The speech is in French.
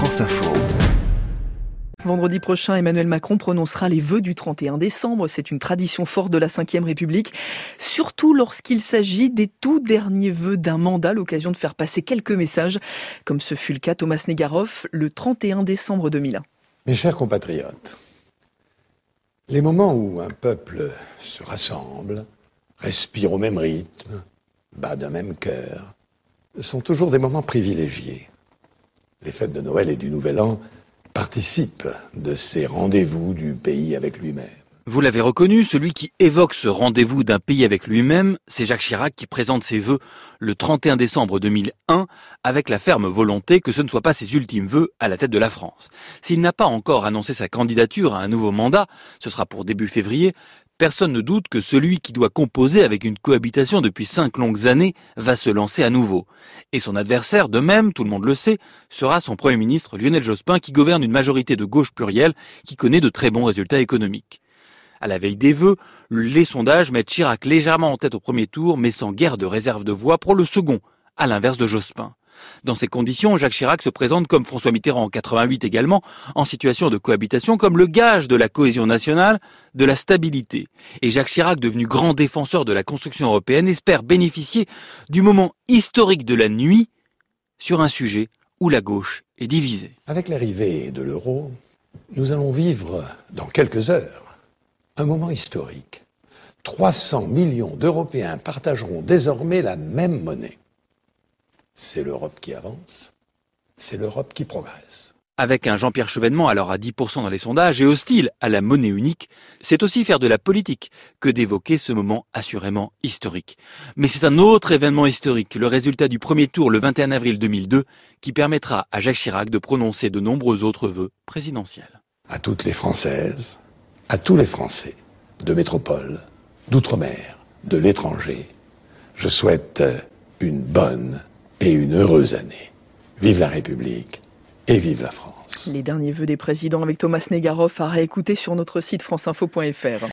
France Info. Vendredi prochain, Emmanuel Macron prononcera les vœux du 31 décembre. C'est une tradition forte de la Ve République, surtout lorsqu'il s'agit des tout derniers vœux d'un mandat, l'occasion de faire passer quelques messages, comme ce fut le cas Thomas Negaroff le 31 décembre 2001. Mes chers compatriotes, les moments où un peuple se rassemble, respire au même rythme, bat d'un même cœur, sont toujours des moments privilégiés. Les fêtes de Noël et du Nouvel An participe de ces rendez-vous du pays avec lui-même. Vous l'avez reconnu, celui qui évoque ce rendez-vous d'un pays avec lui-même, c'est Jacques Chirac qui présente ses vœux le 31 décembre 2001 avec la ferme volonté que ce ne soit pas ses ultimes vœux à la tête de la France. S'il n'a pas encore annoncé sa candidature à un nouveau mandat, ce sera pour début février, Personne ne doute que celui qui doit composer avec une cohabitation depuis cinq longues années va se lancer à nouveau. Et son adversaire, de même, tout le monde le sait, sera son Premier ministre Lionel Jospin qui gouverne une majorité de gauche plurielle qui connaît de très bons résultats économiques. À la veille des vœux, les sondages mettent Chirac légèrement en tête au premier tour, mais sans guère de réserve de voix pour le second, à l'inverse de Jospin. Dans ces conditions, Jacques Chirac se présente comme François Mitterrand en 88 également, en situation de cohabitation comme le gage de la cohésion nationale, de la stabilité. Et Jacques Chirac, devenu grand défenseur de la construction européenne, espère bénéficier du moment historique de la nuit sur un sujet où la gauche est divisée. Avec l'arrivée de l'euro, nous allons vivre dans quelques heures un moment historique. 300 millions d'Européens partageront désormais la même monnaie c'est l'Europe qui avance, c'est l'Europe qui progresse. Avec un Jean-Pierre Chevènement alors à 10% dans les sondages et hostile à la monnaie unique, c'est aussi faire de la politique que d'évoquer ce moment assurément historique. Mais c'est un autre événement historique, le résultat du premier tour le 21 avril 2002, qui permettra à Jacques Chirac de prononcer de nombreux autres vœux présidentiels. À toutes les Françaises, à tous les Français, de métropole, d'outre-mer, de l'étranger, je souhaite une bonne et une heureuse année. Vive la République et vive la France. Les derniers vœux des présidents avec Thomas Negaroff à réécouter sur notre site franceinfo.fr.